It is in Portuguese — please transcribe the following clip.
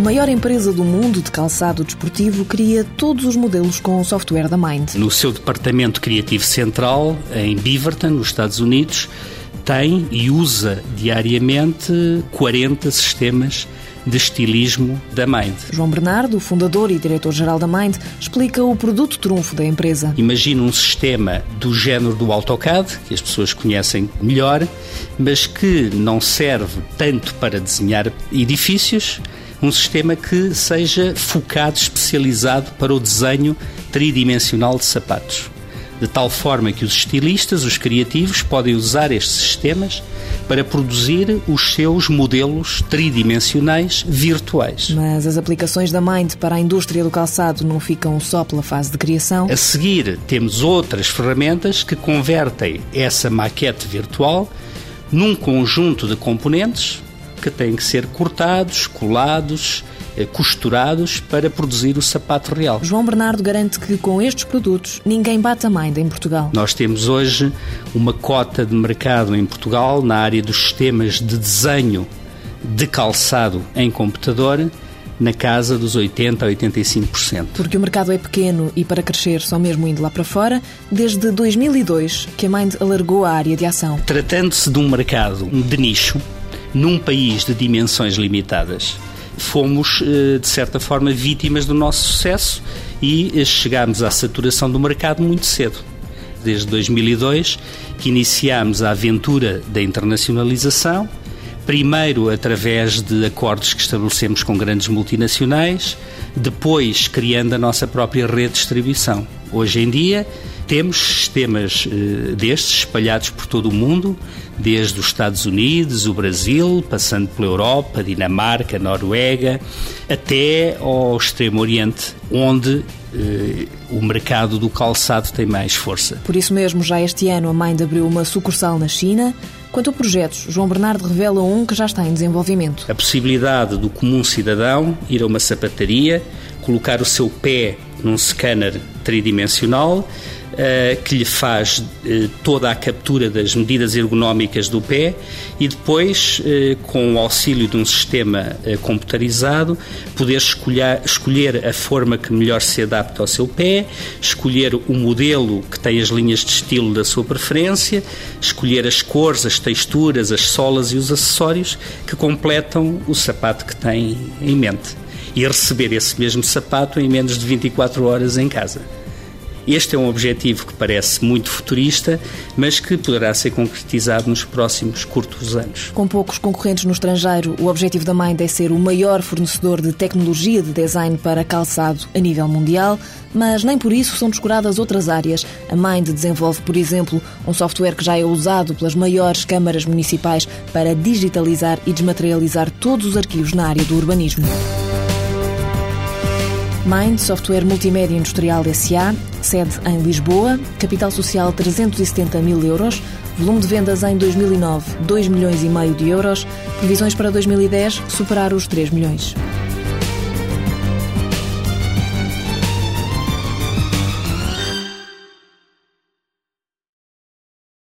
A maior empresa do mundo de calçado desportivo cria todos os modelos com o software da Mind. No seu departamento criativo central, em Beaverton, nos Estados Unidos, tem e usa diariamente 40 sistemas de estilismo da Mind. João Bernardo, fundador e diretor-geral da Mind, explica o produto trunfo da empresa. Imagina um sistema do género do AutoCAD, que as pessoas conhecem melhor, mas que não serve tanto para desenhar edifícios, um sistema que seja focado, especializado para o desenho tridimensional de sapatos de tal forma que os estilistas, os criativos, podem usar estes sistemas para produzir os seus modelos tridimensionais virtuais. Mas as aplicações da Mind para a indústria do calçado não ficam só pela fase de criação? A seguir, temos outras ferramentas que convertem essa maquete virtual num conjunto de componentes que têm que ser cortados, colados, eh, costurados para produzir o sapato real. João Bernardo garante que com estes produtos ninguém bate a Mind em Portugal. Nós temos hoje uma cota de mercado em Portugal na área dos sistemas de desenho de calçado em computador na casa dos 80% a 85%. Porque o mercado é pequeno e para crescer só mesmo indo lá para fora, desde 2002 que a Mind alargou a área de ação. Tratando-se de um mercado de nicho, num país de dimensões limitadas, fomos, eh, de certa forma, vítimas do nosso sucesso e eh, chegámos à saturação do mercado muito cedo. Desde 2002 que iniciámos a aventura da internacionalização, primeiro através de acordos que estabelecemos com grandes multinacionais, depois criando a nossa própria rede de distribuição. Hoje em dia, temos sistemas uh, destes espalhados por todo o mundo, desde os Estados Unidos, o Brasil, passando pela Europa, Dinamarca, Noruega, até ao Extremo Oriente, onde uh, o mercado do calçado tem mais força. Por isso mesmo, já este ano a Mind abriu uma sucursal na China. Quanto a projetos, João Bernardo revela um que já está em desenvolvimento. A possibilidade do comum cidadão ir a uma sapataria, colocar o seu pé num scanner tridimensional uh, que lhe faz uh, toda a captura das medidas ergonómicas do pé e depois, uh, com o auxílio de um sistema computarizado, poder escolher, escolher a forma que melhor se adapta ao seu pé, escolher o modelo que tem as linhas de estilo da sua preferência, escolher as cores, as texturas, as solas e os acessórios que completam o sapato que tem em mente e receber esse mesmo sapato em menos de 24 horas em casa. Este é um objetivo que parece muito futurista, mas que poderá ser concretizado nos próximos curtos anos. Com poucos concorrentes no estrangeiro, o objetivo da Mind é ser o maior fornecedor de tecnologia de design para calçado a nível mundial, mas nem por isso são descuradas outras áreas. A Mind desenvolve, por exemplo, um software que já é usado pelas maiores câmaras municipais para digitalizar e desmaterializar todos os arquivos na área do urbanismo. Mind Software Multimédia Industrial SA, sede em Lisboa, capital social 370 mil euros, volume de vendas em 2009 2 milhões e meio de euros, previsões para 2010 superar os 3 milhões.